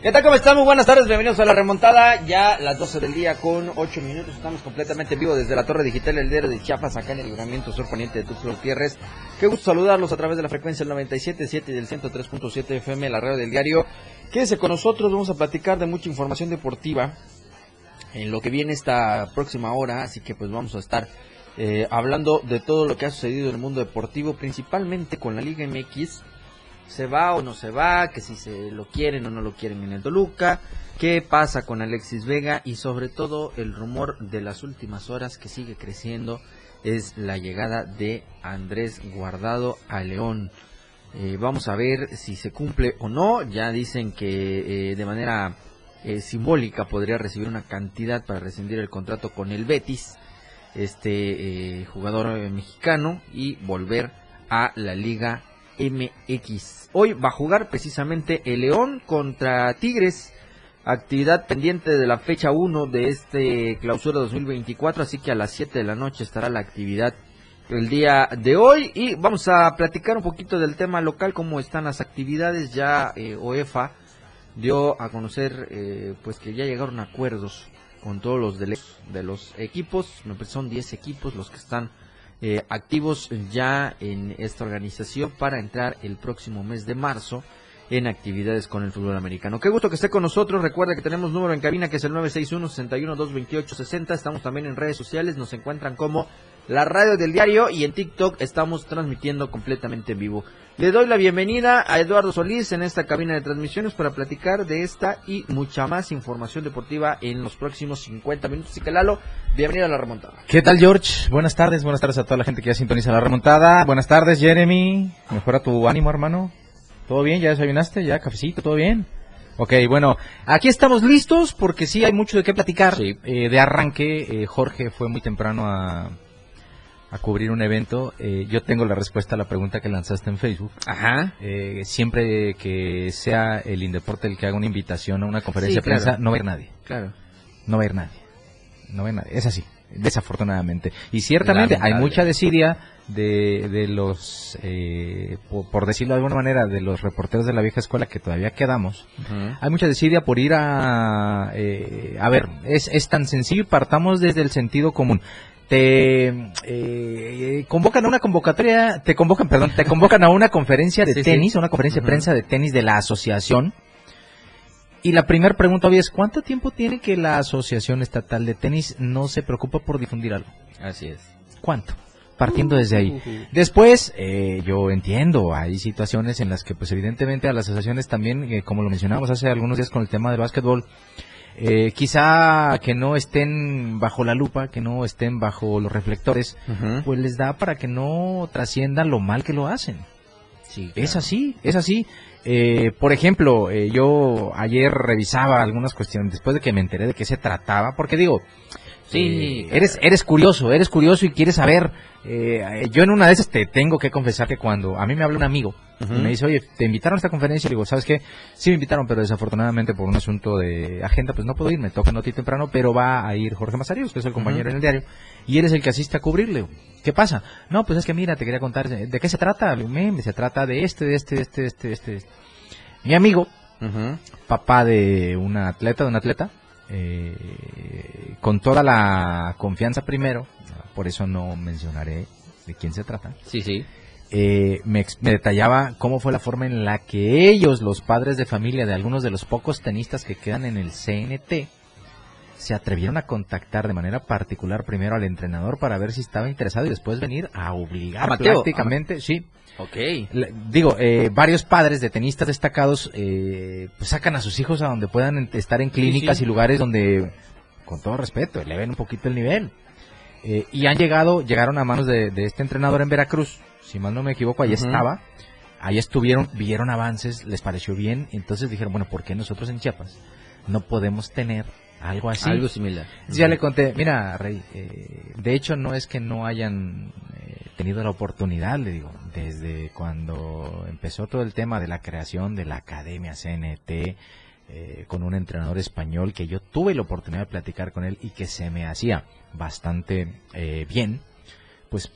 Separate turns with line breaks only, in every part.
¿Qué tal? ¿Cómo están? Muy buenas tardes, bienvenidos a la remontada. Ya las 12 del día con 8 minutos. Estamos completamente en vivo desde la Torre Digital El Diario de Chiapas, acá en el libramiento sur poniente de Tuxtla Gutiérrez. Qué gusto saludarlos a través de la frecuencia del 97.7 y del 103.7 FM, la radio del diario. Quédese con nosotros, vamos a platicar de mucha información deportiva en lo que viene esta próxima hora. Así que pues vamos a estar eh, hablando de todo lo que ha sucedido en el mundo deportivo, principalmente con la Liga MX se va o no se va, que si se lo quieren o no lo quieren en el Toluca, qué pasa con Alexis Vega y sobre todo el rumor de las últimas horas que sigue creciendo es la llegada de Andrés Guardado a León. Eh, vamos a ver si se cumple o no. Ya dicen que eh, de manera eh, simbólica podría recibir una cantidad para rescindir el contrato con el Betis, este jugador mexicano, y volver a la Liga MX. Hoy va a jugar precisamente el León contra Tigres. Actividad pendiente de la fecha 1 de este clausura 2024, así que a las 7 de la noche estará la actividad el día de hoy y vamos a platicar un poquito del tema local, cómo están las actividades. Ya eh, OEFA dio a conocer eh, pues que ya llegaron acuerdos con todos los de, los equipos, son 10 equipos los que están eh, activos ya en esta organización para entrar el próximo mes de marzo en actividades con el fútbol americano. Qué gusto que esté con nosotros. Recuerda que tenemos número en cabina que es el 961-61-228-60. Estamos también en redes sociales. Nos encuentran como la radio del diario y en TikTok estamos transmitiendo completamente en vivo. Le doy la bienvenida a Eduardo Solís en esta cabina de transmisiones para platicar de esta y mucha más información deportiva en los próximos 50 minutos. Así que Lalo, bienvenido a la remontada.
¿Qué tal George? Buenas tardes, buenas tardes a toda la gente que ya sintoniza la remontada. Buenas tardes Jeremy, mejora tu ánimo hermano. ¿Todo bien? ¿Ya desayunaste? ¿Ya cafecito? ¿Todo bien? Ok, bueno, aquí estamos listos porque sí hay mucho de qué platicar. Eh, de arranque, eh, Jorge fue muy temprano a a cubrir un evento, eh, yo tengo la respuesta a la pregunta que lanzaste en Facebook.
Ajá.
Eh, siempre que sea el Indeporte el que haga una invitación a una conferencia de prensa, no va a ir nadie.
Claro.
No va a ir nadie. No va a ir nadie. Es así, desafortunadamente. Y ciertamente hay mucha desidia de, de los, eh, por, decirlo de alguna manera, de los reporteros de la vieja escuela que todavía quedamos. Hay mucha desidia por ir a... a ver, es, es tan sencillo y partamos desde el sentido común te eh, convocan a una convocatoria, te convocan, perdón, te convocan a una conferencia de tenis, una conferencia de prensa de tenis de la asociación. Y la primera pregunta hoy es, ¿cuánto tiempo tiene que la Asociación Estatal de Tenis no se preocupa por difundir algo?
Así es.
¿Cuánto? Partiendo desde ahí. Después, eh, yo entiendo, hay situaciones en las que, pues evidentemente a las asociaciones también, eh, como lo mencionamos hace algunos días con el tema del básquetbol, eh, quizá que no estén bajo la lupa, que no estén bajo los reflectores, pues les da para que no trasciendan lo mal que lo hacen. Sí, Es así, es así. Eh, por ejemplo, eh, yo ayer revisaba algunas cuestiones después de que me enteré de qué se trataba, porque digo, Sí, eres, eres curioso, eres curioso y quieres saber. Eh, yo en una de esas te tengo que confesar que cuando a mí me habla un amigo y me dice, oye, te invitaron a esta conferencia, y digo, ¿sabes qué? Sí me invitaron, pero desafortunadamente por un asunto de agenda, pues no puedo ir, me toca no temprano, pero va a ir Jorge Mazarios, que es el compañero en el diario, y eres el que asiste a cubrirle. ¿Qué pasa? No, pues es que mira, te quería contar, ¿de qué se trata? Me, se trata de este, de este, de este, de este, de este. Mi amigo, papá de una atleta, de un atleta, eh, con toda la confianza primero, por eso no mencionaré de quién se trata.
Sí, sí.
Eh, me, detallaba cómo fue la forma en la que ellos, los padres de familia de algunos de los pocos tenistas que quedan en el CNT, se atrevieron a contactar de manera particular primero al entrenador para ver si estaba interesado y después venir a obligar prácticamente, sí,
Ok.
Digo, eh, varios padres de tenistas destacados eh, pues sacan a sus hijos a donde puedan estar en clínicas y lugares donde, con todo respeto, eleven un poquito el nivel. Eh, y han llegado, llegaron a manos de, este entrenador en Veracruz, si mal no me equivoco, ahí estaba, ahí estuvieron, vieron avances, les pareció bien, entonces dijeron, bueno, ¿por qué nosotros en Chiapas no podemos tener algo así?
Algo similar.
Ya le conté, mira, Rey, eh, de hecho no es que no hayan eh, tenido la oportunidad, le digo, desde cuando empezó todo el tema de la creación de la Academia CNT, eh, con un entrenador español que yo tuve la oportunidad de platicar con él y que se me hacía bastante eh, bien, pues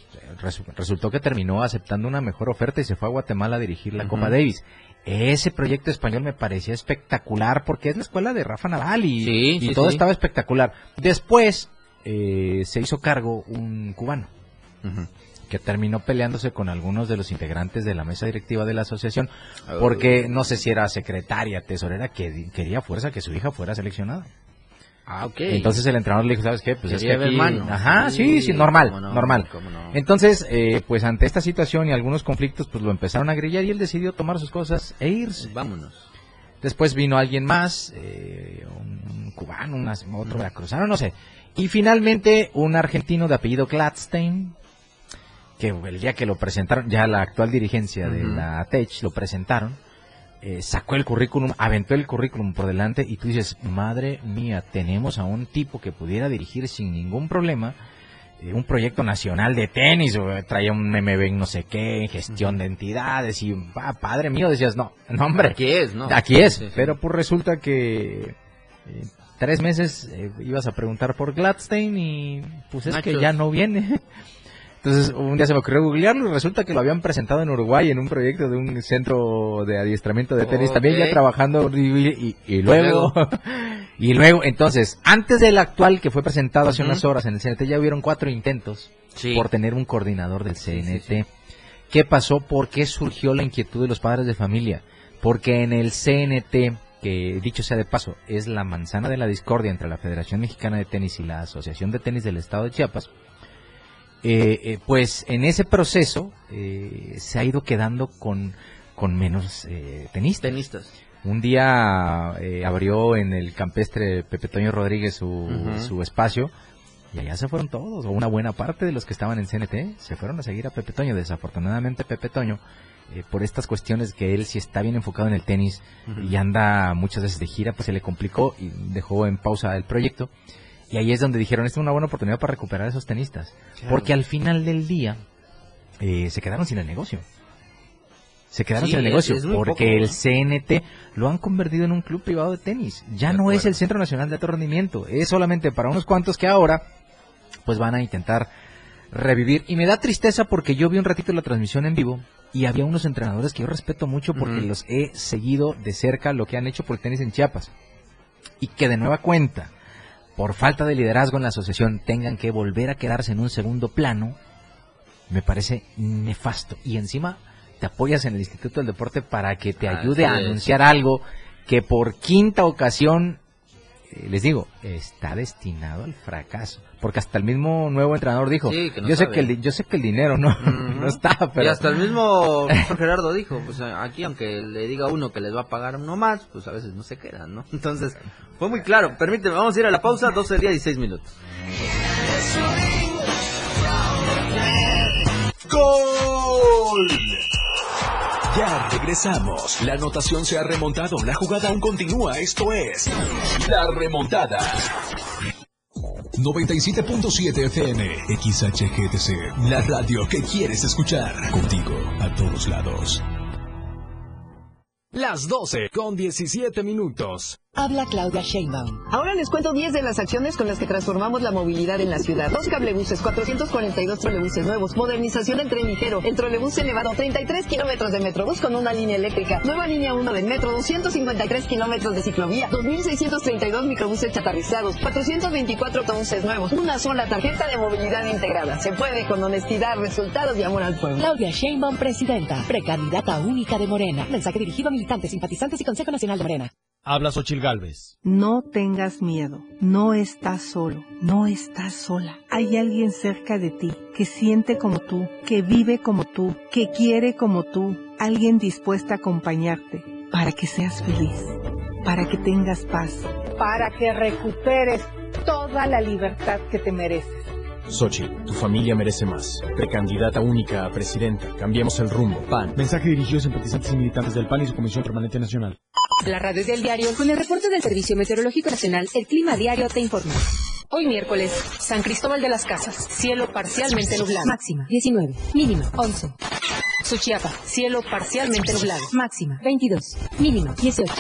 resultó que terminó aceptando una mejor oferta y se fue a Guatemala a dirigir la Copa Davis. Ese proyecto español me parecía espectacular porque es la escuela de Rafa Nadal y, todo estaba espectacular. Después eh, se hizo cargo un cubano que terminó peleándose con algunos de los integrantes de la mesa directiva de la asociación, porque no sé si era secretaria, tesorera, que quería fuerza que su hija fuera seleccionada.
Ah, ok.
Entonces el entrenador le dijo, ¿sabes qué? Pues es que aquí... Ajá, sí, sí, normal, normal. Entonces, eh, pues ante esta situación y algunos conflictos, pues lo empezaron a grillar y él decidió tomar sus cosas e irse.
Vámonos.
Después vino alguien más, eh, un cubano, otro veracruzano, no sé. Y finalmente un argentino de apellido Gladstein, que el día que lo presentaron, ya la actual dirigencia de la TECH lo presentaron, eh, sacó el currículum, aventó el currículum por delante y tú dices, madre mía, tenemos a un tipo que pudiera dirigir sin ningún problema eh, un proyecto nacional de tenis, o traía un MB no sé qué, gestión de entidades y, padre mío, decías, no, no hombre.
Aquí es, ¿no?
Aquí es, pero pues resulta que... Eh, tres meses ibas a preguntar por Gladstein y pues es que ya no viene. Entonces un día se me ocurrió googlearlo y resulta que lo habían presentado en Uruguay en un proyecto de un centro de adiestramiento de tenis, también ya trabajando y, luego, y luego, entonces, antes del actual que fue presentado hace unas horas en el CNT ya hubieron cuatro intentos por tener un coordinador del CNT. ¿Qué pasó? ¿Por qué surgió la inquietud de los padres de familia? Porque en el CNT que dicho sea de paso, es la manzana de la discordia entre la Federación Mexicana de Tenis y la Asociación de Tenis del Estado de Chiapas, eh, eh, pues en ese proceso eh, se ha ido quedando con, con menos tenistas.
tenistas.
Un día abrió en el campestre Pepe Toño Rodríguez su, su espacio y allá se fueron todos, o una buena parte de los que estaban en CNT, se fueron a seguir a Pepe Toño. Desafortunadamente Pepe Toño, por estas cuestiones que él si está bien enfocado en el tenis y anda muchas veces de gira, pues se le complicó y dejó en pausa el proyecto. Y ahí es donde dijeron, esta es una buena oportunidad para recuperar a esos tenistas. Porque al final del día eh, se quedaron sin el negocio. Se quedaron sin el negocio porque el CNT lo han convertido en un club privado de tenis. Ya no es el Centro Nacional de Alto Rendimiento. Es solamente para unos cuantos que ahora pues van a intentar revivir. Y me da tristeza porque yo vi un ratito la transmisión en vivo y había unos entrenadores que yo respeto mucho porque los he seguido de cerca lo que han hecho por el tenis en Chiapas. Y que de nueva cuenta por falta de liderazgo en la asociación tengan que volver a quedarse en un segundo plano, me parece nefasto. Y encima te apoyas en el Instituto del Deporte para que te ayude a anunciar algo que por quinta ocasión, eh, les digo, está destinado al fracaso. Porque hasta el mismo nuevo entrenador dijo, yo sé que el yo sé que el dinero no, no está, pero...
Y hasta el mismo Gerardo dijo, pues aquí aunque le diga uno que les va a pagar uno más, pues a veces no se quedan, ¿no? Entonces, fue muy claro. Permíteme, vamos a ir a la pausa, 12 días y 6 minutos.
¡Gol! Ya regresamos. La anotación se ha remontado. La jugada aún continúa. Esto es La Remontada. 97.7 FM, XHGTC, la radio que quieres escuchar. Contigo, a todos lados. Las 12 con 17 minutos.
Habla Claudia Sheinbaum.
Ahora les cuento 10 de las acciones con las que transformamos la movilidad en la ciudad. Dos cablebuses, 442 trolebuses nuevos, modernización del tren ligero, el trolebús elevado, 33 kilómetros de metrobús con una línea eléctrica, nueva línea 1 del metro, 253 kilómetros de ciclovía, 2.632 microbuses chatarrizados, 424 autobuses nuevos, una sola tarjeta de movilidad integrada. Se puede con honestidad, resultados y amor al pueblo.
Claudia Sheinbaum, presidenta, precandidata única de Morena. Mensaje dirigido a militantes, simpatizantes y Consejo Nacional de Morena.
Habla Xochil Galvez.
No tengas miedo, no estás solo, no estás sola. Hay alguien cerca de ti que siente como tú, que vive como tú, que quiere como tú, alguien dispuesto a acompañarte para que seas feliz, para que tengas paz, para que recuperes toda la libertad que te mereces.
Xochitl, tu familia merece más. Precandidata única a presidenta. Cambiemos el rumbo. PAN.
Mensaje dirigido a simpatizantes y militantes del PAN y su Comisión Permanente Nacional.
La radio del diario, con el reporte del Servicio Meteorológico Nacional, el Clima Diario te informa. Hoy miércoles, San Cristóbal de las Casas, cielo parcialmente nublado. Máxima 19, mínima 11. Suchiapa, cielo parcialmente nublado. Máxima 22, mínima 18.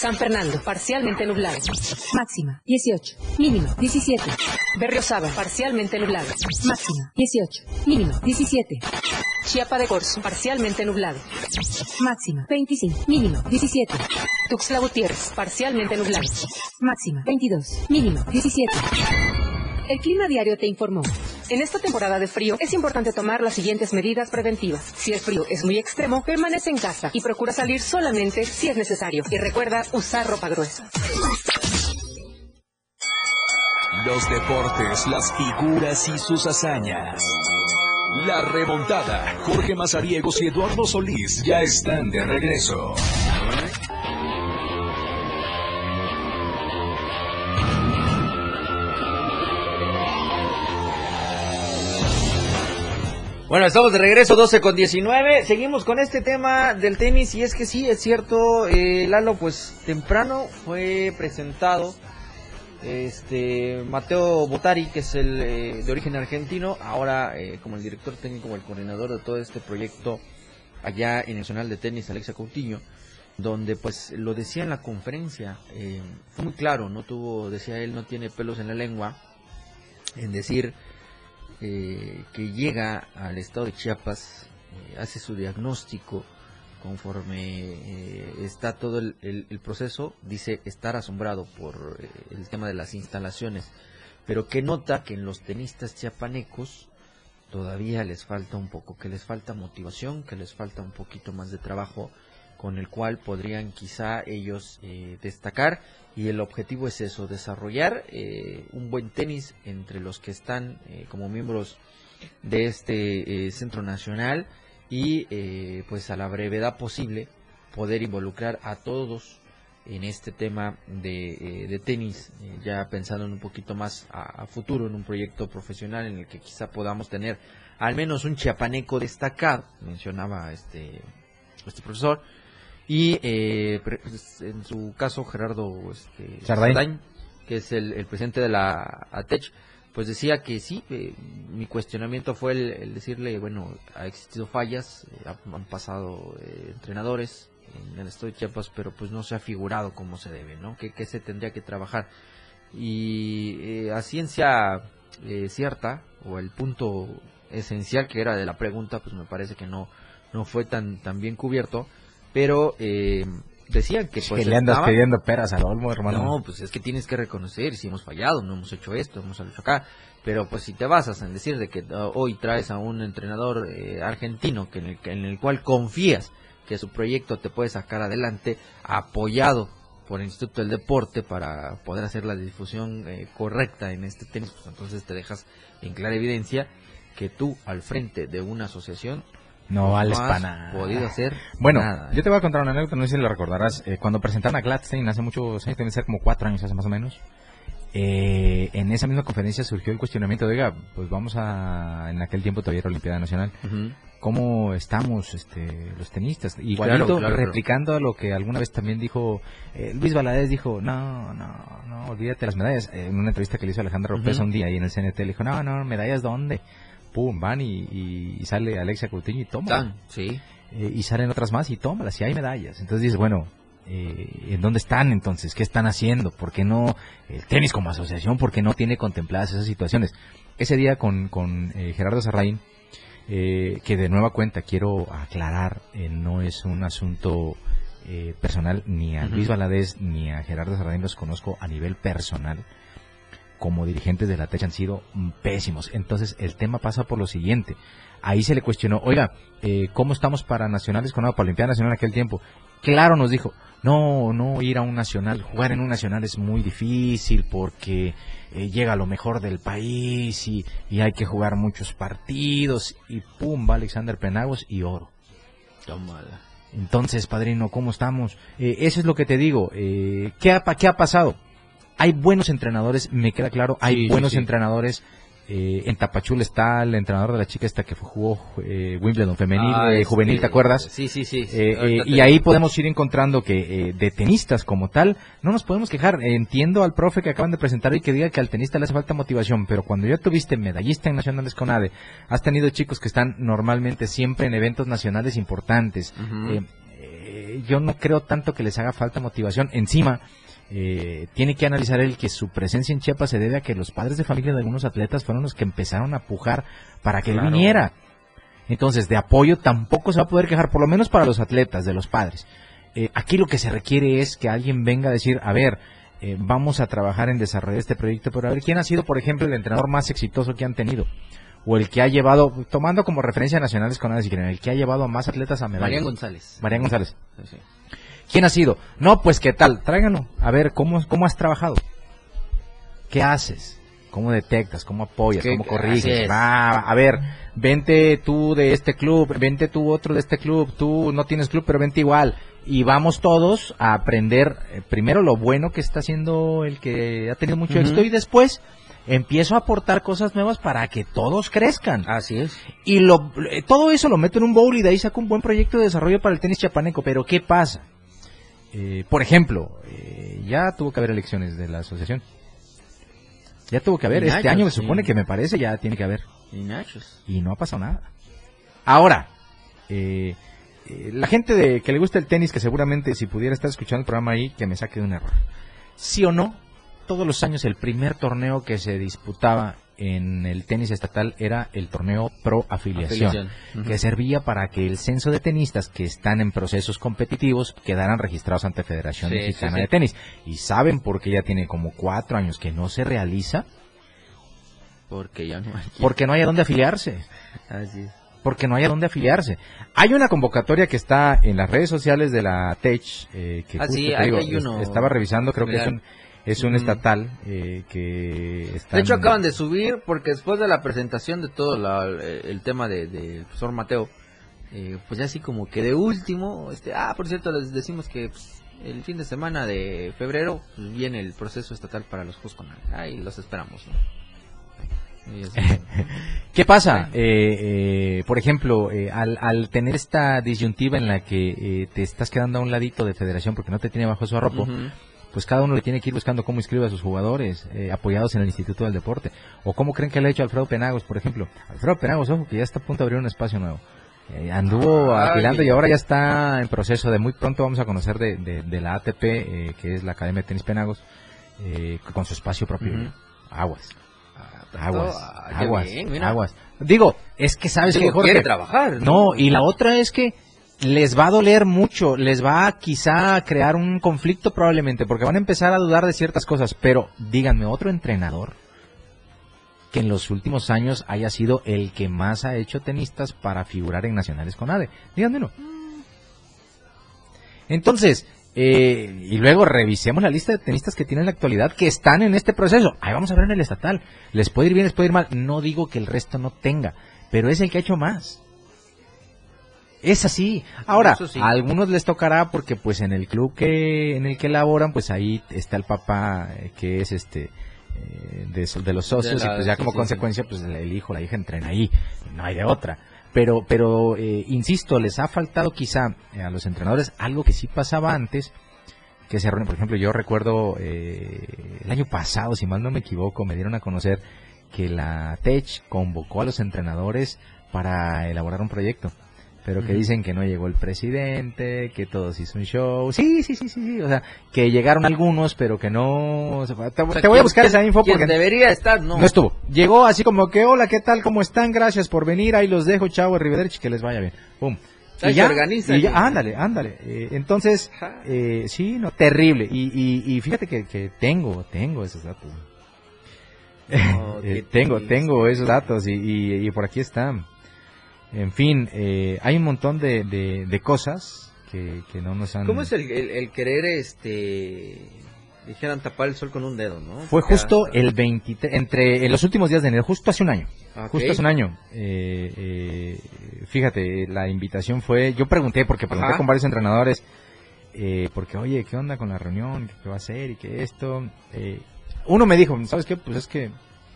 San Fernando, parcialmente nublado. Máxima 18, mínima 17. Berriosaba, parcialmente nublado. Máxima 18, mínima 17. Chiapa de Corzo, parcialmente nublado. Máxima 25, mínima 17. Tuxtla Gutiérrez, parcialmente nublado. Máxima 22, mínima 17. El Clima Diario te informó. En esta temporada de frío es importante tomar las siguientes medidas preventivas. Si el frío es muy extremo, permanece en casa y procura salir solamente si es necesario. Y recuerda usar ropa gruesa.
Los deportes, las figuras y sus hazañas. La remontada. Jorge Mazariegos y Eduardo Solís ya están de regreso.
Bueno, estamos de regreso 12 con 19. Seguimos con este tema del tenis y es que sí, es cierto, eh, Lalo, pues temprano fue presentado este Mateo Botari, que es el eh, de origen argentino, ahora eh, como el director técnico o el coordinador de todo este proyecto allá en el Nacional de Tenis, Alexa Coutinho, donde pues lo decía en la conferencia, eh, fue muy claro, no tuvo, decía él, no tiene pelos en la lengua en decir eh, que llega al estado de Chiapas, eh, hace su diagnóstico conforme eh, está todo el, proceso, dice estar asombrado por eh, el tema de las instalaciones, pero que nota que en los tenistas chiapanecos todavía les falta un poco, que les falta motivación, que les falta un poquito más de trabajo con el cual podrían quizá ellos eh, destacar y el objetivo es eso, desarrollar eh, un buen tenis entre los que están eh, como miembros de este eh, centro nacional y eh, pues a la brevedad posible poder involucrar a todos en este tema de, eh, tenis, ya pensando en un poquito más a, a futuro, en un proyecto profesional en el que quizá podamos tener al menos un chiapaneco destacado, mencionaba este, este profesor, y eh, pues, en su caso Gerardo este,
Sardain.
Sardain, que es el, el presidente de la ATECH, pues decía que sí, eh, mi cuestionamiento fue el, el decirle, bueno, ha existido fallas, eh, ha- han pasado eh, entrenadores en el estado de Chiapas, pero pues no se ha figurado como se debe, ¿no? Que, que se tendría que trabajar. Y eh, a ciencia eh, cierta, o el punto esencial que era de la pregunta, pues me parece que no, no fue tan, tan bien cubierto, pero eh, decían que pues
que le andas pidiendo peras al olmo, hermano.
no, pues es que tienes que reconocer si hemos fallado, no hemos hecho esto, hemos hecho acá. Pero pues si te basas en decir de que uh, hoy traes a un entrenador eh, argentino que en, el, que- en el cual confías que su proyecto te puede sacar adelante, apoyado por el Instituto del Deporte para poder hacer la difusión eh, correcta en este tenis, pues entonces te dejas en clara evidencia que tú al frente de una asociación
No vales
has
para nada.
podido hacer
Bueno,
nada.
yo te voy a contar una anécdota, no sé si la recordarás. Eh, cuando presentaron a Gladstein hace muchos años, deben ser como cuatro años hace más o menos. eh, en esa misma conferencia surgió el cuestionamiento de, oiga, pues vamos a, en aquel tiempo todavía era Olimpiada Nacional. ¿cómo estamos este, los tenistas?
Claro,
Igualito,
claro, claro.
replicando a lo que alguna vez también dijo eh, Luis Valadez, dijo, no, no, no, olvídate las medallas. Eh, en una entrevista que le hizo Alejandra López
Ujú.
un día ahí en el CNT, le dijo, no, no, medallas dónde? Pum, van y, y- y sale Alexia Coutinho y toma.
Sí.
Eh, y salen otras más y tómalas, y hay medallas. Entonces dices, bueno, eh, ¿en dónde están entonces? ¿Qué están haciendo? ¿Por qué no el tenis como asociación? ¿Por qué no tiene contempladas esas situaciones? Ese día con, con eh, Gerardo Sarraín, eh, que de nueva cuenta quiero aclarar, eh, no es un asunto eh, personal, ni a. Luis Valadez ni a Gerardo Sarraín los conozco a nivel personal. Como dirigentes de la TECH han sido pésimos. Entonces el tema pasa por lo siguiente. Ahí se le cuestionó, oiga, eh, ¿cómo estamos para nacionales con para Olimpiada Nacional en aquel tiempo? Claro, nos dijo, no, no, ir a un nacional, jugar en un nacional es muy difícil porque eh, llega lo mejor del país y, y hay que jugar muchos partidos y pum, va Alexander Penagos y oro.
Tómala.
Entonces, padrino, ¿cómo estamos? Eh, eso es lo que te digo. Eh, ¿qué, ha, ¿Qué ha pasado? Hay buenos entrenadores, me queda claro, hay
Sí,
buenos
sí.
entrenadores Eh, en Tapachula está el entrenador de la chica esta que jugó eh, Wimbledon femenil,
Ah,
eh,
este,
juvenil, ¿te acuerdas?
Sí, sí, sí.
Eh, eh, y ahí podemos ir encontrando que eh, de tenistas como tal, no nos podemos quejar. Entiendo al profe que acaban de presentar y que diga que al tenista le hace falta motivación, pero cuando ya tuviste medallista en nacionales con ADE, has tenido chicos que están normalmente siempre en eventos nacionales importantes. Eh, yo no creo tanto que les haga falta motivación. Encima, eh, tiene que analizar él que su presencia en Chiapas se debe a que los padres de familia de algunos atletas fueron los que empezaron a pujar para que él viniera. Entonces, de apoyo tampoco se va a poder quejar, por lo menos para los atletas, de los padres. Eh, aquí lo que se requiere es que alguien venga a decir, a ver, eh, vamos a trabajar en desarrollar este proyecto, pero a ver, ¿quién ha sido, por ejemplo, el entrenador más exitoso que han tenido? O el que ha llevado, tomando como referencia nacionales con nada, el que ha llevado a más atletas a medalla.
Marian González.
Marian González.
Sí, sí.
¿Quién ha sido? No, pues qué tal, tráiganlo. A ver, ¿cómo, cómo has trabajado? ¿Qué haces? ¿Cómo detectas? ¿Cómo apoyas?
¿Qué-
¿Cómo corriges?
es.
Va, a ver, vente tú de este club, vente tú otro de este club, tú no tienes club, pero vente igual. Y vamos todos a aprender eh, primero lo bueno que está haciendo el que ha tenido mucho éxito y después empiezo a aportar cosas nuevas para que todos crezcan.
Así es.
Y lo, eh, todo eso lo meto en un bowl y de ahí saco un buen proyecto de desarrollo para el tenis chapaneco. Pero ¿qué pasa? Eh, por ejemplo, eh, ya tuvo que haber elecciones de la asociación. Ya tuvo que haber. Este año me
sí.
supone que me parece ya tiene que haber.
Y Nachos.
Y no ha pasado nada. Ahora, eh, eh, la gente de, que le gusta el tenis, que seguramente si pudiera estar escuchando el programa ahí, que me saque de un error. ¿Sí o no? Todos los años el primer torneo que se disputaba en el tenis estatal era el torneo pro afiliación, que servía para que el censo de tenistas que están en procesos competitivos quedaran registrados ante Federación
Sí,
Mexicana
sí, sí.
de Tenis. ¿Y saben por qué ya tiene como cuatro años que no se realiza?
Porque ya no hay.
Porque no hay a dónde afiliarse
Así es.
porque no hay a dónde afiliarse. Hay una convocatoria que está en las redes sociales de la TECH, eh, que
Ah,
justo
sí,
te digo,
hay uno
estaba revisando, creo que es un. Es un estatal eh, que está...
De hecho, acaban de subir porque después de la presentación de todo la- el, el tema del de, profesor Mateo, eh, pues ya así como que de último, este, ah, por cierto, les decimos que pues, el fin de semana de febrero pues, viene el proceso estatal para los Juegos Ahí los esperamos.
¿Qué pasa? Eh, eh, por ejemplo, eh, al, al tener esta disyuntiva en la que eh, te estás quedando a un ladito de federación porque no te tiene bajo su arropo. Pues cada uno le tiene que ir buscando cómo inscribe a sus jugadores eh, apoyados en el Instituto del Deporte. O cómo creen que le ha hecho Alfredo Penagos, por ejemplo. Alfredo Penagos, ojo, que ya está a punto de abrir un espacio nuevo. Eh, anduvo
Ay.
afilando y ahora ya está en proceso de muy pronto vamos a conocer de, de- de la ATP, eh, que es la Academia de Tenis Penagos, eh, con su espacio propio. Aguas.
Ah,
Aguas,
ah, qué
aguas,
bien,
aguas. Digo, es que sabes
Digo,
que Jorge,
quiere trabajar, ¿no?
No, y la otra es que les va a doler mucho, les va a quizá crear un conflicto probablemente, porque van a empezar a dudar de ciertas cosas, pero díganme, otro entrenador que en los últimos años haya sido el que más ha hecho tenistas para figurar en nacionales con ADE. Díganme uno. Entonces, eh, y luego revisemos la lista de tenistas que tienen en la actualidad que están en este proceso. Ahí vamos a ver en el estatal. Les puede ir bien, les puede ir mal. No digo que el resto no tenga, pero es el que ha hecho más. Es así. Ahora,
sí.
a algunos les tocará porque pues en el club que en el que laboran, pues ahí está el papá eh, que es este eh, de, de los socios
De la-
y pues ya como
sí,
consecuencia pues el hijo, la hija entrena ahí, no hay de otra. Pero pero eh, insisto, les ha faltado quizá a los entrenadores algo que sí pasaba antes que se reúnen, por ejemplo, yo recuerdo eh, el año pasado, si mal no me equivoco, me dieron a conocer que la TECH convocó a los entrenadores para elaborar un proyecto, pero que dicen que no llegó el presidente, que todos hizo un show, sí, sí, sí, sí, sí, o sea, que llegaron algunos, pero que no, o sea, te,
O sea,
te voy a buscar esa info porque
debería estar, no.
no estuvo. Llegó así como que, hola, ¿qué tal? ¿Cómo están? Gracias por venir. Ahí los dejo, chao, Arrivederci, que les vaya bien. Pum.
Ahí se organizan.
y ya, ándale, ándale. Eh, entonces, eh, sí, no, terrible. Y, y, y fíjate que, que tengo, tengo esos datos.
No,
Eh, tengo,
triste.
tengo esos datos y, y, y por aquí están. En fin, eh, hay un montón de, de, de cosas que, que no nos han...
¿Cómo es el, el, el querer, este, dijeran tapar el sol con un dedo, no?
Fue
Porque
justo
hasta-
el 23, entre en los últimos días de enero, justo hace un año. Justo hace un año. Eh, eh, fíjate, la invitación fue, yo pregunté, porque pregunté
Ajá.
con varios entrenadores, eh, porque, oye, ¿qué onda con la reunión? ¿Qué va a hacer? ¿Y qué esto? Eh, uno me dijo, ¿sabes qué? Pues es que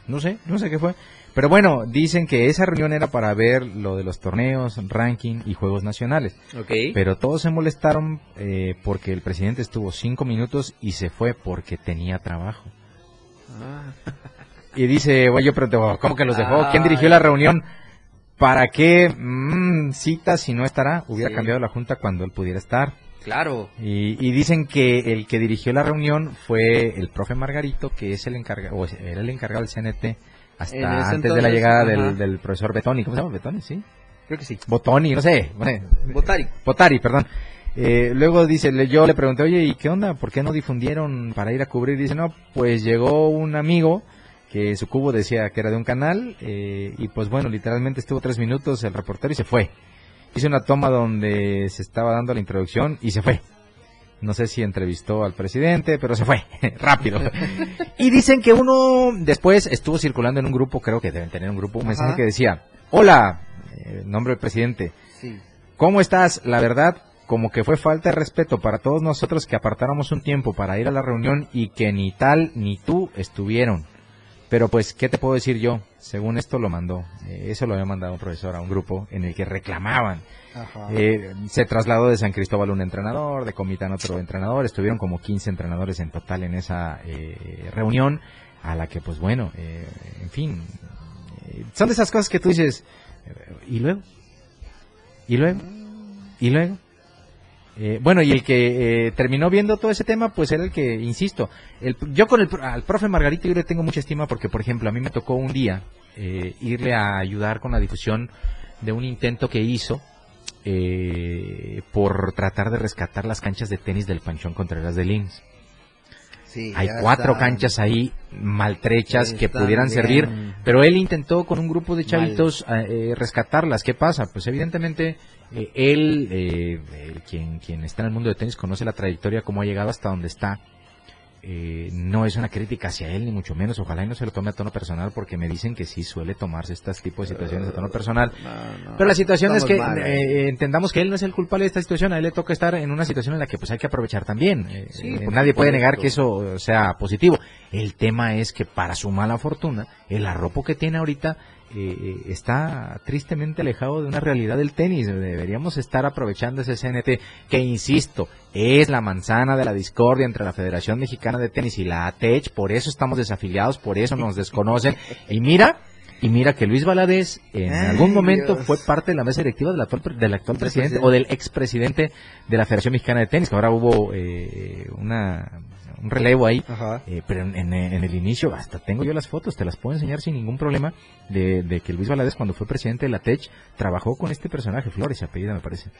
No sé, no sé qué fue. Pero bueno, dicen que esa reunión era para ver lo de los torneos, ranking y juegos nacionales.
Ok.
Pero todos se molestaron eh, porque el presidente estuvo cinco minutos y se fue porque tenía trabajo. Y dice, oye, yo pregunto, ¿cómo que los dejó? ¿Quién dirigió la reunión? ¿Para qué mm, cita si no estará? Hubiera
Sí.
cambiado la junta cuando él pudiera estar.
Claro.
Y, y dicen que el que dirigió la reunión fue el profe Margarito, que es el encargado, o era el encargado del CNT hasta antes de la llegada del, del profesor Betoni. ¿Cómo se llama? Betoni, sí.
Creo que sí.
Botoni, no sé. bueno,
Botari.
Botari, perdón. Eh, luego dice, le- yo le pregunté, oye, ¿y qué onda? ¿Por qué no difundieron para ir a cubrir? Dice, no, pues llegó un amigo que su cubo decía que era de un canal eh, y pues bueno, literalmente estuvo tres minutos el reportero y se fue. Hizo una toma donde se estaba dando la introducción y se fue. No sé si entrevistó al presidente, pero se fue, rápido. Y dicen que uno después estuvo circulando en un grupo, creo que deben tener un grupo, un mensaje que decía, hola, eh, nombre del presidente,
Sí.
¿Cómo estás? La verdad, como que fue falta de respeto para todos nosotros que apartáramos un tiempo para ir a la reunión y que ni tal ni tú estuvieron. Pero pues, ¿qué te puedo decir yo? Según esto lo mandó. Eh, eso lo había mandado un profesor a un grupo en el que reclamaban. Eh, se trasladó de San Cristóbal un entrenador, de Comitán otro entrenador. Estuvieron como 15 entrenadores en total en esa eh, reunión a la que, pues bueno, eh, en fin, eh, son de esas cosas que tú dices, ¿y luego? ¿Y luego? ¿Y luego? Eh, bueno, y el que eh, terminó viendo todo ese tema, pues era el que, insisto, el, yo con el, al profe Margarito yo le tengo mucha estima porque, por ejemplo, a mí me tocó un día eh, irle a ayudar con la difusión de un intento que hizo eh, por tratar de rescatar las canchas de tenis del Panchón Contreras de Lins.
Sí,
Hay cuatro
están.
canchas ahí maltrechas que pudieran
bien.
servir, pero él intentó con un grupo de chavitos eh, eh, rescatarlas. ¿Qué pasa? Pues evidentemente eh, él, eh, eh, quien, quien está en el mundo de tenis, conoce la trayectoria, cómo ha llegado hasta donde está. Eh, no es una crítica hacia él, ni mucho menos. Ojalá y no se lo tome a tono personal, porque me dicen que sí suele tomarse este tipo de situaciones a tono personal.
No, no.
Pero la situación es que
mal,
eh, entendamos que él no es el culpable de esta situación, a él le toca estar en una situación en la que pues hay que aprovechar también. Eh,
Sí,
eh, nadie puede negar que eso sea positivo. El tema es que para su mala fortuna, el arropo que tiene ahorita eh, eh, está tristemente alejado de una realidad del tenis. Deberíamos estar aprovechando ese CNT que, insisto, es la manzana de la discordia entre la Federación Mexicana de Tenis y la ATECH, por eso estamos desafiliados, por eso nos desconocen. Y mira, y mira que Luis Valadez en
Ay,
algún momento
Dios.
fue parte de la mesa directiva del actual, del actual
presidente.
o del expresidente de la Federación Mexicana de Tenis, que ahora hubo eh, una, un relevo ahí. Eh, pero en, en- en el inicio, hasta tengo yo las fotos, te las puedo enseñar sin ningún problema, de, de que Luis Valadez cuando fue presidente de la TECH trabajó con este personaje, Flores, apellida me parece.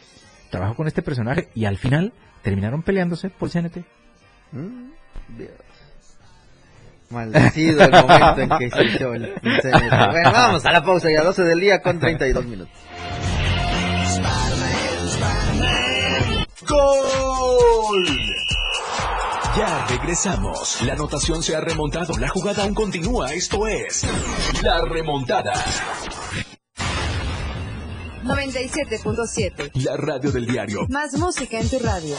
Trabajó con este personaje y al final terminaron peleándose por el CNT.
Mm, Dios. Maldecido el momento en que se hizo el el CNT. Bueno, vamos a la pausa ya, 12 del día con 32 minutos.
¡Gol! Ya regresamos. La anotación se ha remontado. La jugada aún continúa. Esto es La Remontada.
97.7.
La radio del diario.
Más música en tu radio.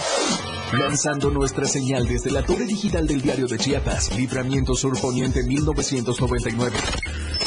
Lanzando nuestra señal desde la torre digital del diario de Chiapas. Libramiento Sur Poniente 1999.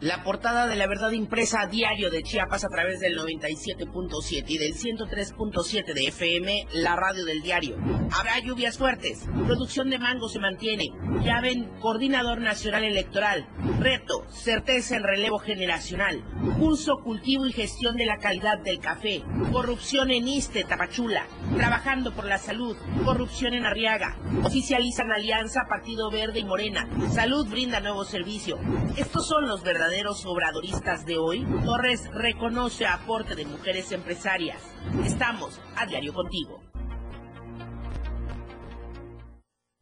La portada de la verdad impresa diario de Chiapas a través del 97.7 y del 103.7 de FM, la radio del diario. Habrá lluvias fuertes. Producción de mango se mantiene. Ya ven, coordinador nacional electoral. Reto, certeza en relevo generacional. Uso, cultivo y gestión de la calidad del café. Corrupción en Iste, Tapachula. Trabajando por la salud. Corrupción en Arriaga. Oficializan alianza Partido Verde y Morena. Salud brinda nuevo servicio. Estos son los verdaderos obradoristas de hoy. Torres reconoce aporte de mujeres empresarias. Estamos a diario contigo.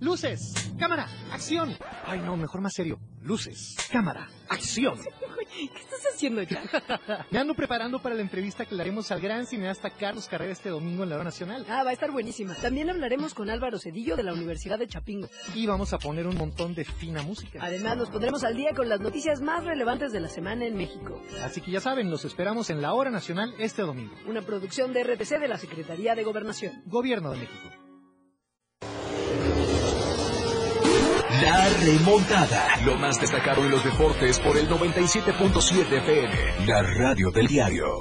Luces, cámara, acción. Ay, no, mejor más serio. Luces, cámara, acción.
¿Qué estás haciendo ya?
Me ando preparando para la entrevista que le haremos al gran cineasta Carlos Carrera este domingo en la hora nacional.
Ah, va a estar buenísima. También hablaremos con Álvaro Cedillo de la Universidad de Chapingo.
Y vamos a poner un montón de fina música.
Además, nos pondremos al día con las noticias más relevantes de la semana en México.
Así que ya saben, los esperamos en la hora nacional este domingo.
Una producción de RTC de la Secretaría de Gobernación.
Gobierno de México.
La remontada. Lo más destacado en los deportes por el 97.7 FM. La radio del diario.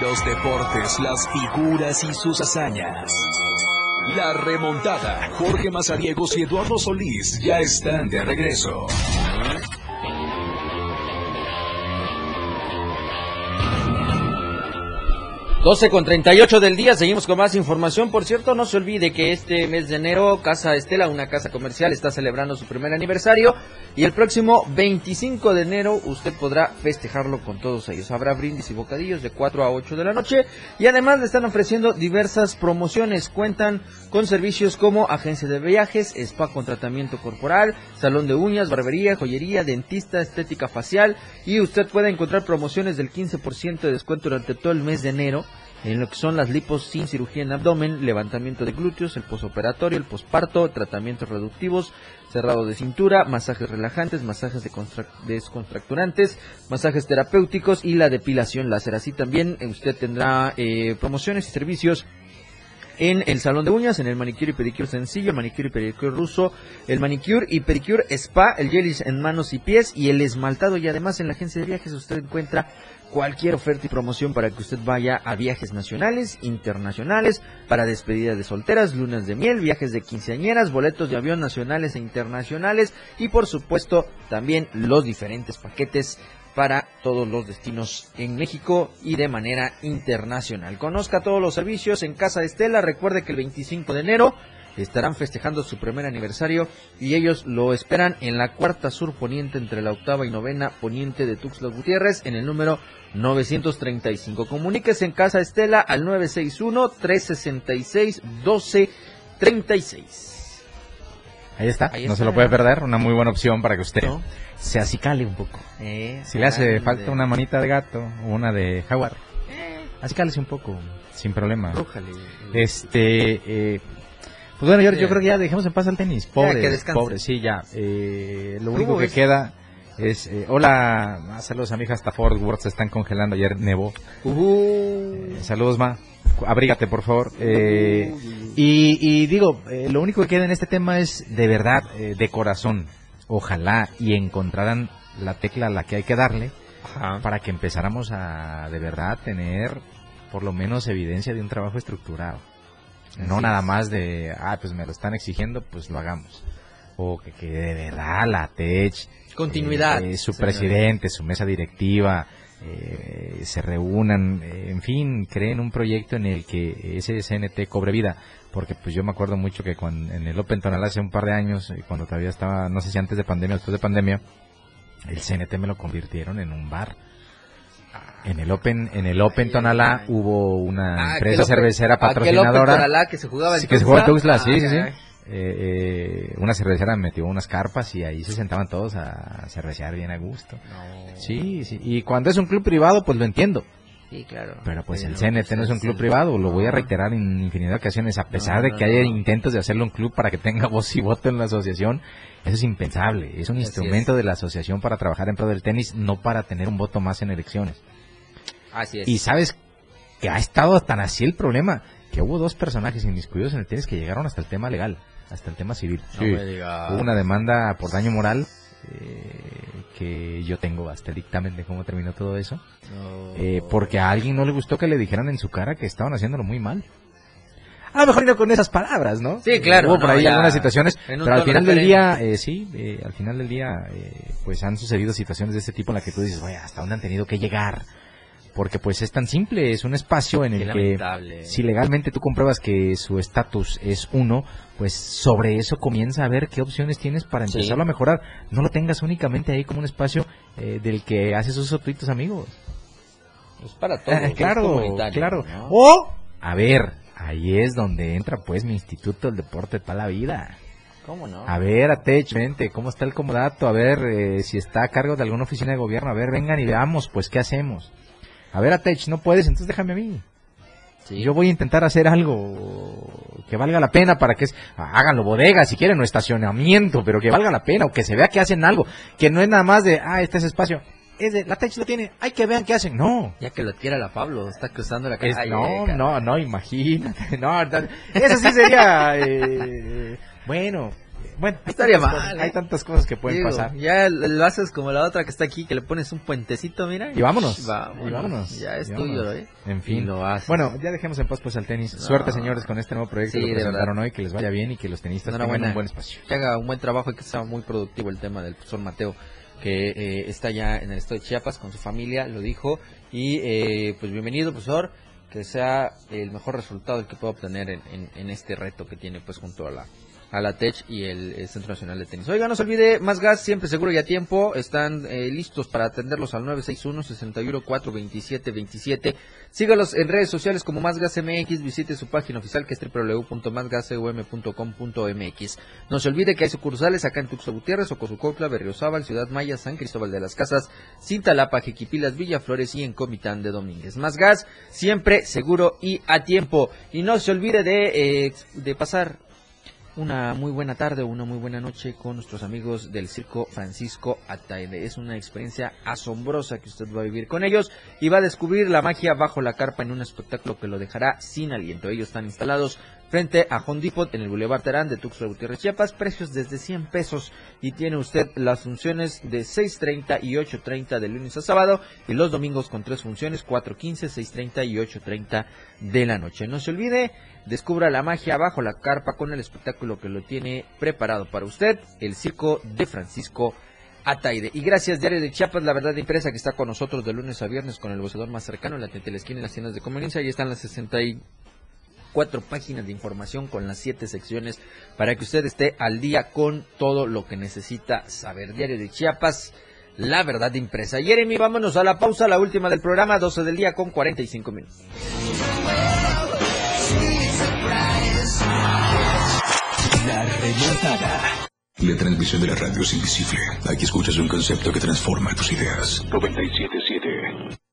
Los deportes, las figuras y sus hazañas. La remontada. Jorge Mazariegos y Eduardo Solís ya están de regreso.
12 con 38 del día, seguimos con más información. Por cierto, no se olvide que este mes de enero Casa Estela, una casa comercial, está celebrando su primer aniversario y el próximo 25 de enero usted podrá festejarlo con todos ellos. Habrá brindis y bocadillos de 4 a 8 de la noche y además le están ofreciendo diversas promociones. Cuentan con servicios como agencia de viajes, spa con tratamiento corporal, salón de uñas, barbería, joyería, dentista, estética facial y usted puede encontrar promociones del 15% de descuento durante todo el mes de enero en lo que son las lipos sin cirugía en abdomen, levantamiento de glúteos, el posoperatorio, el posparto, tratamientos reductivos, cerrado de cintura, masajes relajantes, masajes descontracturantes, masajes terapéuticos y la depilación láser. Así también eh, usted tendrá eh, promociones y servicios en el salón de uñas, en el manicure y pedicure sencillo, manicure y pedicure ruso, el manicure y pedicure spa, el gelis en manos y pies y el esmaltado y además en la agencia de viajes usted encuentra cualquier oferta y promoción para que usted vaya a viajes nacionales, internacionales, para despedidas de solteras, lunas de miel, viajes de quinceañeras, boletos de avión nacionales e internacionales y por supuesto también los diferentes paquetes para todos los destinos en México y de manera internacional. Conozca todos los servicios en Casa Estela. Recuerde que el 25 de enero estarán festejando su primer aniversario y ellos lo esperan en la cuarta sur poniente entre la octava y novena poniente de Tuxtla Gutiérrez en el número 935. Comuníquese en Casa Estela al 961-366-1236.
Ahí está, no se lo puede perder, una muy buena opción para que usted se acicale un poco. Eh, si le hace falta una manita de gato o una de jaguar, eh. acicálese un poco, sin problema. Este, eh, pues bueno, yo, yo, creo que ya dejemos en paz al tenis. Pobre, pobre, sí, ya. Eh, lo único que queda es, eh, hola, ah, saludos a mi hija hasta Fort Worth, se están congelando, ayer nevó. Uh. Eh, saludos, ma. Abrígate, por favor. Eh, y, y, digo, eh, lo único que queda en este tema es de verdad, de corazón. Ojalá y encontraran la tecla a la que hay que darle para que empezáramos a de verdad tener por lo menos evidencia de un trabajo estructurado no nada más de, ah, pues me lo están exigiendo, pues lo hagamos. O que, que de verdad la TECH,
continuidad,
eh, su presidente, su mesa directiva, eh, se reúnan, eh, en fin, creen un proyecto en el que ese CNT cobre vida. Porque pues yo me acuerdo mucho que cuando, en el Open Tonal hace un par de años, cuando todavía estaba, no sé si antes de pandemia o después de pandemia, el CNT me lo convirtieron en un bar en el Open, en el Open Tonalá hubo una ah, empresa cervecera patrocinadora.
Tonalá que se jugaba en
sí, que se jugaba en Tuxtla, sí, sí, sí. Ah, eh, eh, una cervecera metió unas carpas y ahí se sentaban todos a cervecear bien a gusto. Sí, sí. Y cuando es un club privado, pues lo entiendo.
Sí, claro.
Pero pues el CNT no es un club privado, lo voy a reiterar en infinidad de ocasiones, a pesar de que haya intentos de hacerlo un club para que tenga voz y voto en la asociación, eso es impensable, es un instrumento de la asociación para trabajar en pro del tenis, no para tener un voto más en elecciones. Y sabes que ha estado tan así el problema, que hubo dos personajes inmiscuidos en el tenis que llegaron hasta el tema legal, hasta el tema civil. Hubo una demanda por daño moral eh, que yo tengo hasta el dictamen de cómo terminó todo eso. Eh, porque a alguien no le gustó que le dijeran en su cara que estaban haciéndolo muy mal. A lo mejor no con esas palabras, ¿no?
Sí, claro.
Hubo por
no,
ahí
ya
algunas situaciones,
en un
pero al final del día, eh, sí, eh, al final del día, eh, pues han sucedido situaciones de este tipo en la que tú dices, vaya, ¿hasta dónde han tenido que llegar? Porque pues es tan simple, es un espacio en
Qué
el que si legalmente tú compruebas que su estatus es uno, pues sobre eso comienza a ver qué opciones tienes para
Sí.
empezarlo a mejorar. No lo tengas únicamente ahí como un espacio eh, del que haces uso y tus amigos.
Pues para todos. Es
claro, claro.
¿no?
O, a ver, ahí es donde entra pues mi instituto del deporte para la vida.
¿Cómo no?
A ver, Atech, vente, ¿cómo está el comodato? A ver, eh, si está a cargo de alguna oficina de gobierno. A ver, vengan y veamos, pues, ¿qué hacemos? A ver, Atech, no puedes, entonces déjame a mí. Yo voy a intentar hacer algo que valga la pena para que es, háganlo bodega si quieren o estacionamiento, pero que valga la pena o que se vea que hacen algo, que no es nada más de, ah, este es espacio, es de, la Tech lo tiene, hay que vean qué hacen, no.
Ya que lo adquiera la Pablo, está cruzando la
Es-
calle.
no,
cara.
no, no, imagínate, no, no, eso sí sería, eh, bueno, bueno, hay
Estaría mal,
cosas-
¿eh?
hay tantas cosas que pueden
Digo,
pasar.
Ya lo haces como la otra que está aquí, que le pones un puentecito, mira.
Y vámonos.
Vámonos.
Y vámonos.
Ya es tuyo. ¿eh?
En fin.
Lo.
Bueno, ya dejemos en paz pues al tenis.
No.
Suerte, señores, con este nuevo proyecto
Sí,
que presentaron hoy. Que les vaya bien y que los tenistas tengan un buen espacio.
Que haga un buen trabajo y que sea muy productivo el tema del profesor Mateo, que eh, está ya en el estado de Chiapas con su familia, lo dijo. Y eh, pues bienvenido, profesor. Que sea el mejor resultado el que pueda obtener en, en- en este reto que tiene pues junto a la a la TECH y el, eh, Centro Nacional de Tenis. Oiga, no se olvide, más gas, siempre seguro y a tiempo. Están eh, listos para atenderlos al 961-61-427-27. Sígalos en redes sociales como Más Gas MX. Visite su página oficial que es www.másgasum.com.mx. No se olvide que hay sucursales acá en Tuxtla Gutiérrez, Ocosucotla, Berriozábal, Ciudad Maya, San Cristóbal de las Casas, Cintalapa, Jequipilas, Villaflores y en Comitán de Domínguez. Más gas, siempre seguro y a tiempo. Y no se olvide de, eh, de pasar una muy buena tarde o una muy buena noche con nuestros amigos del Circo Francisco Ataide. Es una experiencia asombrosa que usted va a vivir con ellos y va a descubrir la magia bajo la carpa en un espectáculo que lo dejará sin aliento. Ellos están instalados frente a Home Depot en el Boulevard Terán de Tuxtla Gutiérrez, Chiapas. Precios desde 100 pesos y tiene usted las funciones de 6.30 y 8.30 de lunes a sábado y los domingos con tres funciones, 4.15, 6.30 y 8.30 de la noche. No se olvide, descubra la magia bajo la carpa con el espectáculo que lo tiene preparado para usted, el Circo de Francisco Ataide. Y gracias, Diario de Chiapas, la verdad impresa que está con nosotros de lunes a viernes con el boceador más cercano, en la de esquina y las tiendas de conveniencia. Ahí están las 64 páginas de información con las 7 secciones para que usted esté al día con todo lo que necesita saber. Diario de Chiapas, la verdad impresa. Jeremy, vámonos a la pausa, la última del programa, 12 del día con 45 minutos.
La remontada. La transmisión de la radio es invisible. Aquí escuchas un concepto que transforma tus ideas. 97.7.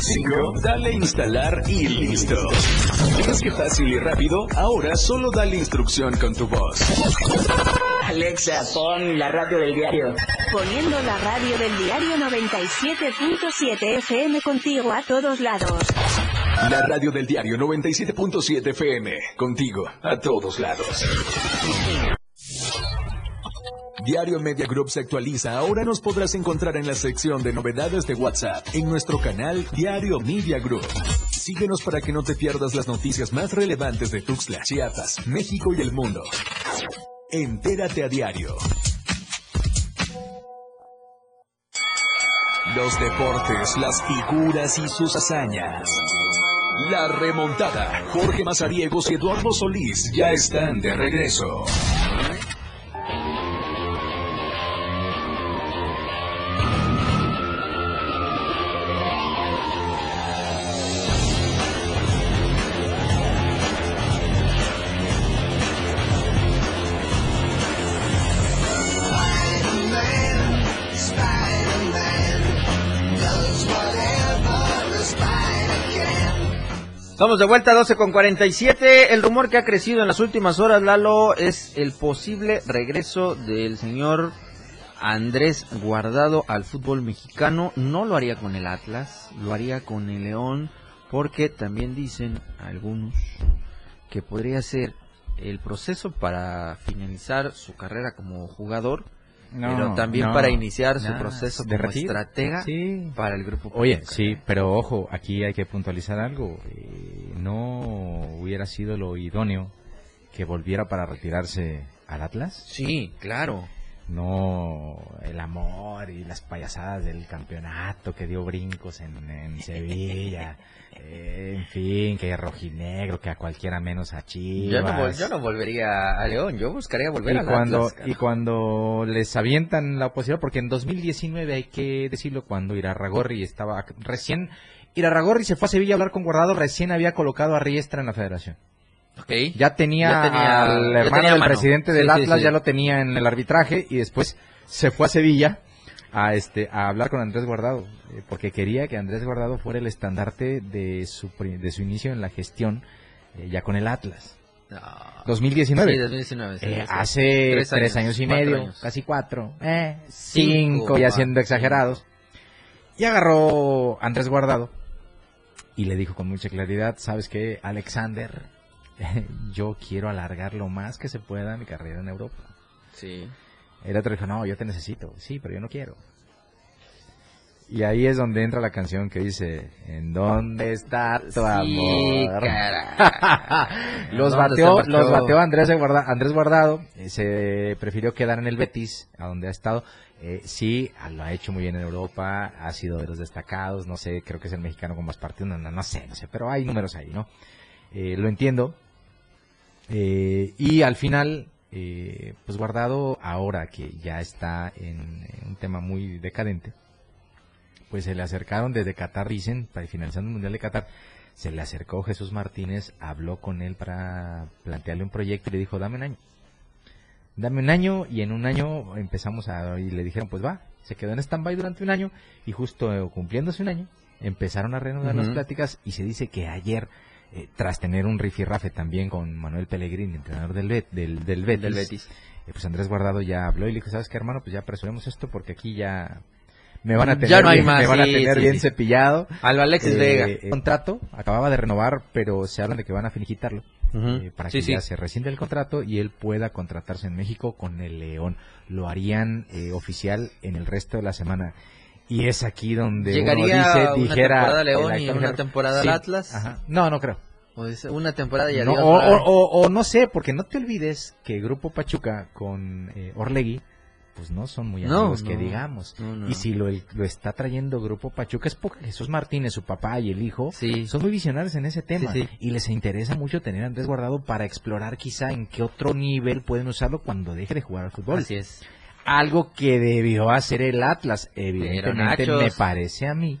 5. Dale instalar y listo. ¿Ves qué fácil y rápido? Ahora solo dale instrucción con tu voz.
Alexa, pon la radio del diario.
Poniendo la radio del diario 97.7 FM contigo a todos lados.
La radio del diario 97.7 FM. Contigo, a todos lados. Diario Media Group se actualiza. Ahora nos podrás encontrar en la sección de novedades de WhatsApp en nuestro canal Diario Media Group. Síguenos para que no te pierdas las noticias más relevantes de Tuxtla, Chiapas, México y el mundo. Entérate a diario. Los deportes, las figuras y sus hazañas. La remontada. Jorge Mazariegos y Eduardo Solís ya están de regreso.
Estamos de vuelta a 12 con 47. El rumor que ha crecido en las últimas horas, Lalo, es el posible regreso del señor Andrés Guardado al fútbol mexicano. No lo haría con el Atlas, lo haría con el León, porque también dicen algunos que podría ser el proceso para finalizar su carrera como jugador pero también
no,
para iniciar su proceso
de
como
retiro.
estratega
Sí.
para el grupo.
Oye, sí, pero ojo, aquí hay que puntualizar algo. Eh, no hubiera sido lo idóneo que volviera para retirarse al Atlas.
Sí, claro.
No el amor y las payasadas del campeonato que dio brincos en, en Sevilla. Eh, en fin, que rojinegro, que a cualquiera menos a Chivas.
Yo no, yo no volvería a León, yo buscaría volver
y
al
cuando
Atlas,
y cuando les avientan la oposición porque en 2019 hay que decirlo cuando Irarragorri estaba recién Irarragorri se fue a Sevilla a hablar con Guardado recién había colocado a Riestra en la Federación Ya tenía,
Ya tenía-
al hermano
tenía
del
mano.
presidente del
Sí,
Atlas
sí.
ya lo tenía en el arbitraje y después se fue a Sevilla a este a hablar con Andrés Guardado eh, porque quería que Andrés Guardado fuera el estandarte de su de su inicio en la gestión eh, ya con el Atlas 2019.
Sí, 2019, sí,
Eh,
sí.
hace
Tres
tres,
años,
años, y medio,
años.
casi cuatro, eh,
Cinco,
cinco, ya siendo exagerados. Y agarró Andrés Guardado y le dijo con mucha claridad, ¿sabes qué, Alexander? Yo quiero alargar lo más que se pueda mi carrera en Europa.
Sí.
El otro dijo, no, yo te necesito. Sí, pero yo no quiero. Y ahí es donde entra la canción que dice, ¿en dónde está tu amor? los
¿Dónde
bateó, los bateó Andrés Guarda- Andrés Guardado, eh, se prefirió quedar en el Betis, a donde ha estado. Eh, sí, lo ha hecho muy bien en Europa, ha sido de los destacados, no sé, creo que es el mexicano con más partidos, no, no, no sé, no sé, pero hay números ahí, ¿no? Eh, lo entiendo. Eh, y al final, eh, pues Guardado, ahora que ya está en, en un tema muy decadente, pues se le acercaron desde Qatar, dicen, para finalizando el Mundial de Qatar, se le acercó Jesús Martínez, habló con él para plantearle un proyecto y le dijo, dame un año. Dame un año y en un año empezamos a... y le dijeron, pues va, se quedó en stand-by durante un año y justo cumpliéndose un año empezaron a reanudar las pláticas y se dice que ayer, eh, tras tener un rifirrafe también con Manuel Pellegrini, entrenador del, Bet- del, del Betis,
Del Betis.
eh, pues Andrés Guardado ya habló y le dijo, ¿sabes qué hermano? Pues ya apresuremos esto porque aquí ya me van a tener,
Ya no hay
bien,
más,
me van a tener
sí,
bien
sí.
cepillado.
Al Alexis Vega.
El contrato acababa de renovar, pero se hablan de que van a finiquitarlo eh, para
Sí,
que ya se rescinde el contrato y él pueda contratarse en México con el León. Lo harían eh, oficial en el resto de la semana. Y es aquí donde
Llegaría
uno dice,
una
dijera
temporada
el
León y una temporada
Sí,
al Atlas.
ajá. No, no creo.
O es una temporada y
No, o, o- o- o no sé, porque no te olvides que Grupo Pachuca con eh, Orlegui, pues no son muy
No,
amigos que
no.
digamos.
No,
y si lo, lo está trayendo Grupo Pachuca es porque Jesús Martínez, su papá y el hijo, son muy visionarios en ese tema.
Sí, sí.
Y les interesa mucho tener a Andrés Guardado para explorar quizá en qué otro nivel pueden usarlo cuando deje de jugar al fútbol.
Así es.
Algo que debió hacer el Atlas, evidentemente me parece a mí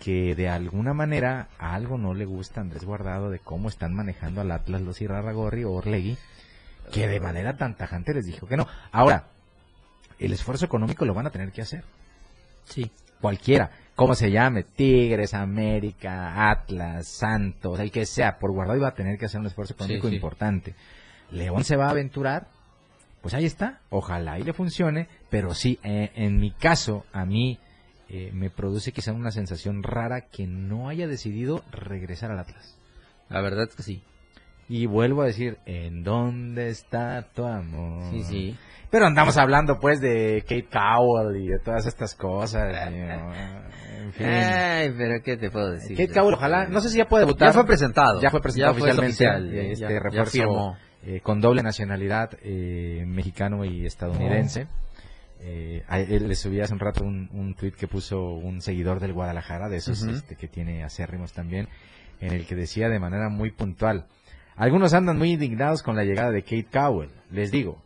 que de alguna manera algo no le gusta a Andrés Guardado de cómo están manejando al Atlas los Irarragorri o Orlegui, que de manera tan tajante les dijo que no. Ahora, el esfuerzo económico lo van a tener que hacer.
Sí.
Cualquiera, como se llame, Tigres, América, Atlas, Santos, el que sea, por Guardado iba a tener que hacer un esfuerzo económico
sí.
importante. León se va a aventurar, pues ahí está, ojalá y le funcione, pero sí, eh, en mi caso, a mí eh, me produce quizá una sensación rara que no haya decidido regresar al Atlas.
La verdad es que sí.
Y vuelvo a decir, ¿en dónde está tu amor?
Sí, sí.
Pero andamos hablando pues de Kate Cowell y de todas estas cosas. en fin.
Ay, pero ¿qué te puedo decir?
Kate Cowell, ojalá, no sé si ya puede votar.
Ya fue presentado.
Ya fue presentado
Ya fue
oficialmente
oficial, ya-
este
ya-
refuerzo
firmó.
Eh, con doble nacionalidad eh, mexicano y estadounidense. Eh, a él le subí hace un rato un, un tweet que puso un seguidor del Guadalajara, de esos este, que tiene acérrimos también, en el que decía de manera muy puntual, algunos andan muy indignados con la llegada de Kate Cowell, les digo,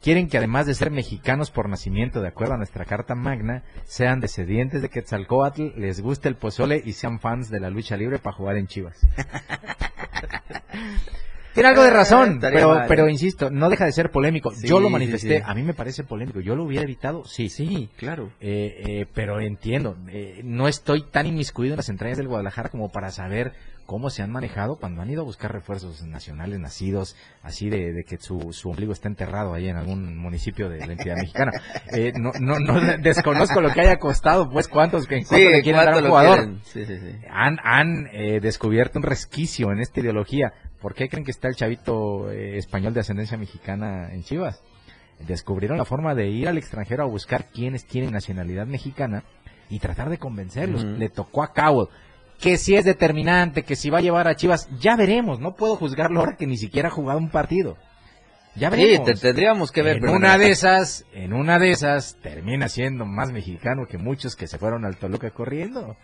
quieren que además de ser mexicanos por nacimiento, de acuerdo a nuestra Carta Magna, sean descendientes de Quetzalcoatl, les guste el pozole y sean fans de la lucha libre para jugar en Chivas. Tiene algo de
Eh,
razón, pero,
mal,
pero insisto, no deja de ser polémico.
Sí,
yo lo
sí,
manifesté,
sí.
a mí me parece polémico. Yo lo hubiera evitado, sí.
Sí, claro.
Eh, eh, pero entiendo, eh, no estoy tan inmiscuido en las entrañas del Guadalajara como para saber cómo se han manejado cuando han ido a buscar refuerzos nacionales nacidos, así de, de que su, su ombligo está enterrado ahí en algún municipio de la entidad mexicana. Eh, no, no, no desconozco lo que haya costado, pues cuántos que en cuánto le quieren dar a un
¿cuánto lo
jugador.
Sí, sí, sí.
Han, han eh, descubierto un resquicio en esta ideología. ¿Por qué creen que está el chavito eh, español de ascendencia mexicana en Chivas? Descubrieron la forma de ir al extranjero a buscar quienes tienen nacionalidad mexicana y tratar de convencerlos. Le tocó a Cowell. Que si es determinante, que si va a llevar a Chivas, ya veremos. No puedo juzgarlo ahora que ni siquiera ha jugado un partido. Ya
Sí,
veremos.
te- tendríamos que ver.
En
pero
una de esas, en una de esas, termina siendo más mexicano que muchos que se fueron al Toluca corriendo.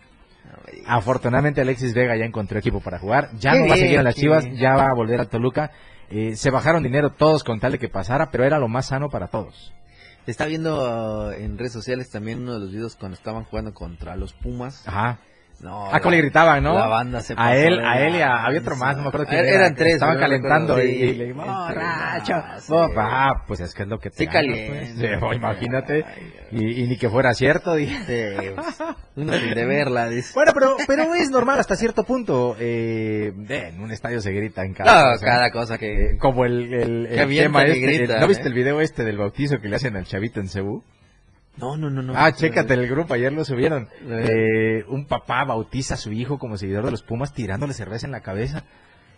Afortunadamente Alexis Vega ya encontró equipo para jugar, ya no va a seguir en las Chivas, ya va a volver al Toluca. Eh, se bajaron dinero todos con tal de que pasara, pero era lo más sano para todos.
Está viendo uh, en redes sociales también uno de los videos cuando estaban jugando contra los Pumas.
Ajá.
No,
Ah, como le gritaban, ¿no?
La banda se
A él, a él y a, había otro más, no me acuerdo quién
Er-
era,
Eran tres.
Estaban calentando
sí.
y le borracho.
sí.
Ah, pues es que es lo que te
Sí
hago,
caliente.
pues. Sí, imagínate. Y, y ni que fuera cierto. dije.
Pues, uno sin de verla, dice.
Bueno, pero, pero es normal hasta cierto punto. Eh, en un estadio se grita en cada
No,
cosa.
cada cosa que...
Eh, como el, el, el tema este.
grita,
¿No viste
¿eh?
el video este del bautizo que le hacen al chavito en Cebú?
No, no, no, no.
Ah, chécate el grupo, ayer lo subieron. Eh, un papá bautiza a su hijo como seguidor de los Pumas tirándole cerveza en la cabeza.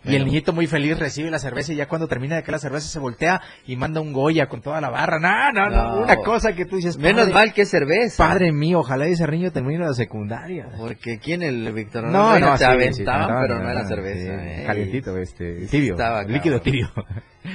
Y el niñito muy feliz recibe la cerveza y ya cuando termina de que la cerveza se voltea y manda un Goya con toda la barra. No, no, no,
No.
una cosa que tú dices.
Menos mal que cerveza.
Padre mío, ojalá ese niño termine la secundaria.
Porque aquí en el Víctor
No, no,
te aventaban, pero no era cerveza.
sí,
eh.
Calientito, este, tibio,
estaba
líquido tibio.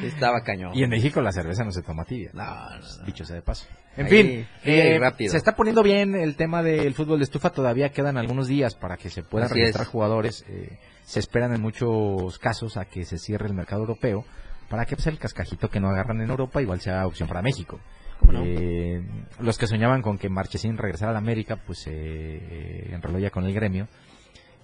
Estaba cañón.
Y en México la cerveza no se toma tibia.
No, no.
Dicho sea de paso. En
Ahí,
fin, eh,
rápido.
se está poniendo bien el tema del fútbol de estufa. Todavía quedan algunos días para que se puedan
Así
registrar
es.
jugadores. eh, se esperan en muchos casos a que se cierre el mercado europeo para que pues, el cascajito que no agarran en Europa igual sea opción para México.
no?
Eh, los que soñaban con que Marchesín regresara a la América, pues se eh, enroló ya con el gremio.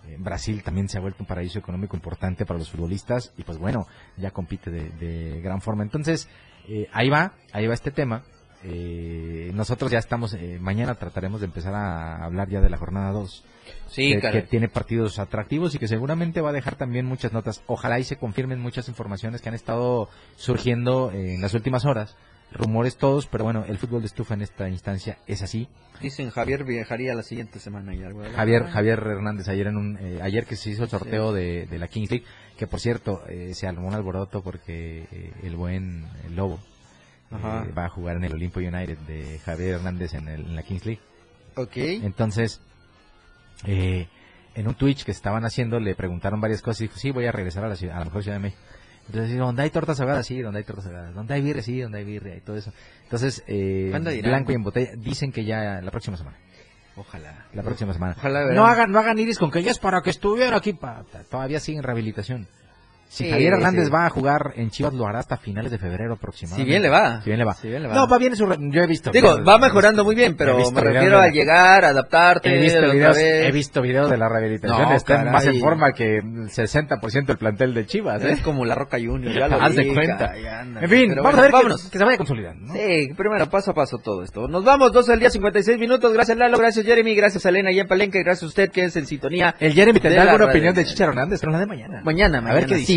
Eh, Brasil también se ha vuelto un paraíso económico importante para los futbolistas y pues bueno, ya compite de, de gran forma. Entonces, eh, ahí va, ahí va este tema. Eh, nosotros ya estamos, eh, mañana trataremos de empezar a hablar ya de la jornada 2.
Sí,
que, tiene partidos atractivos y que seguramente va a dejar también muchas notas. Ojalá y se confirmen muchas informaciones que han estado surgiendo eh, en las últimas horas. Rumores todos, pero bueno, el fútbol de estufa en esta instancia es así.
Dicen Javier viajaría la siguiente semana y algo.
Javier Javier Hernández ayer en un eh, ayer que se hizo el sorteo de, de la Kings League que por cierto eh, se armó un alboroto porque eh, el buen el Lobo eh, va a jugar en el Olimpo United de Javier Hernández en, el- en la Kings League
Ok.
entonces eh, en un Twitch que estaban haciendo le preguntaron varias cosas y dijo sí voy a regresar a la ciudad a la mejor ciudad de México entonces ¿dónde hay tortas ahogadas? Sí, ¿dónde hay tortas ahogadas? ¿Dónde hay birria? Sí, ¿dónde hay birria? Y todo eso. Entonces, eh, blanco y en botella, dicen que ya la próxima semana.
Ojalá.
La próxima semana.
Ojalá
no hagan, no hagan iris con que ya es para que estuviera aquí. pa- Todavía sigue en rehabilitación. Si Javier Hernández va a jugar en Chivas, lo hará hasta finales de febrero aproximadamente.
Si bien le va.
Si bien le va.
Si bien le va.
No, va bien su... re- Yo he visto...
Digo,
videos,
va mejorando muy bien, pero me refiero
de-
a llegar, adaptarte.
He visto, videos, he visto videos de la rehabilitación.
No,
Está más en forma que el 60% del plantel de Chivas. ¿eh?
Es como la Roca Junior, ya lo
Haz de cuenta.
anda.
En fin, vamos
bueno,
a ver que-
vámonos.
Que, se vaya consolidando. ¿no?
Sí, primero paso a paso todo esto. Nos vamos, 12 del día, 56 minutos. Gracias Lalo, gracias Jeremy, gracias Elena y en Palenque, gracias a usted que es en sintonía.
El Jeremy tendrá alguna
radio.
opinión de Chicharo Hernández, pero la de mañana.
Mañana, mañana,
A ver qué dice.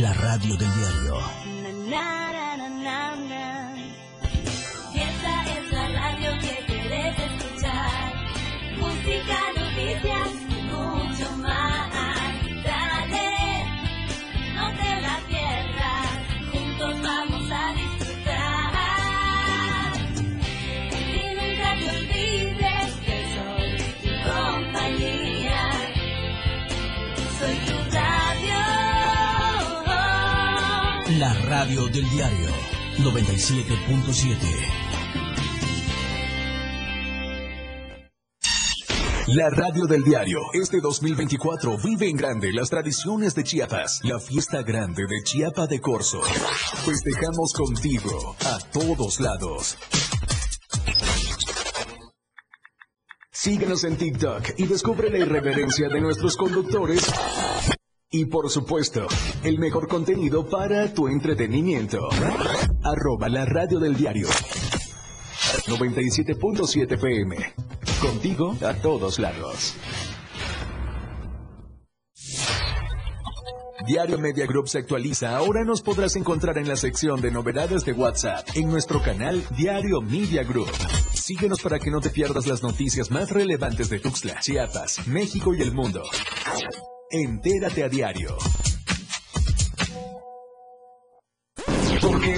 La radio del diario.
Radio del diario 97.7.
La radio del diario. Este 2024 vive en grande las tradiciones de Chiapas. La fiesta grande de Chiapa de Corzo. Festejamos contigo a todos lados. Síguenos en TikTok y descubre la irreverencia de nuestros conductores. Y por supuesto, el mejor contenido para tu entretenimiento. Arroba la radio del diario. 97.7 PM. Contigo a todos lados. Diario Media Group se actualiza. Ahora nos podrás encontrar en la sección de novedades de WhatsApp en nuestro canal Diario Media Group. Síguenos para que no te pierdas las noticias más relevantes de Tuxtla, Chiapas, México y el mundo. Entérate a diario. Porque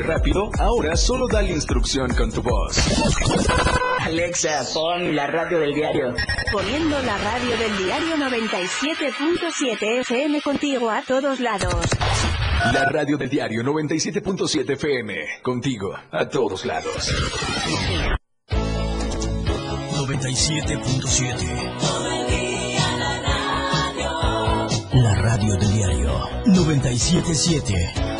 y rápido? Ahora solo dale instrucción con tu voz.
Alexa, pon la radio del diario.
Poniendo la radio del diario 97.7 FM contigo a todos lados.
La radio del diario 97.7 FM. Contigo a todos lados.
97.7. La radio del diario 97.7.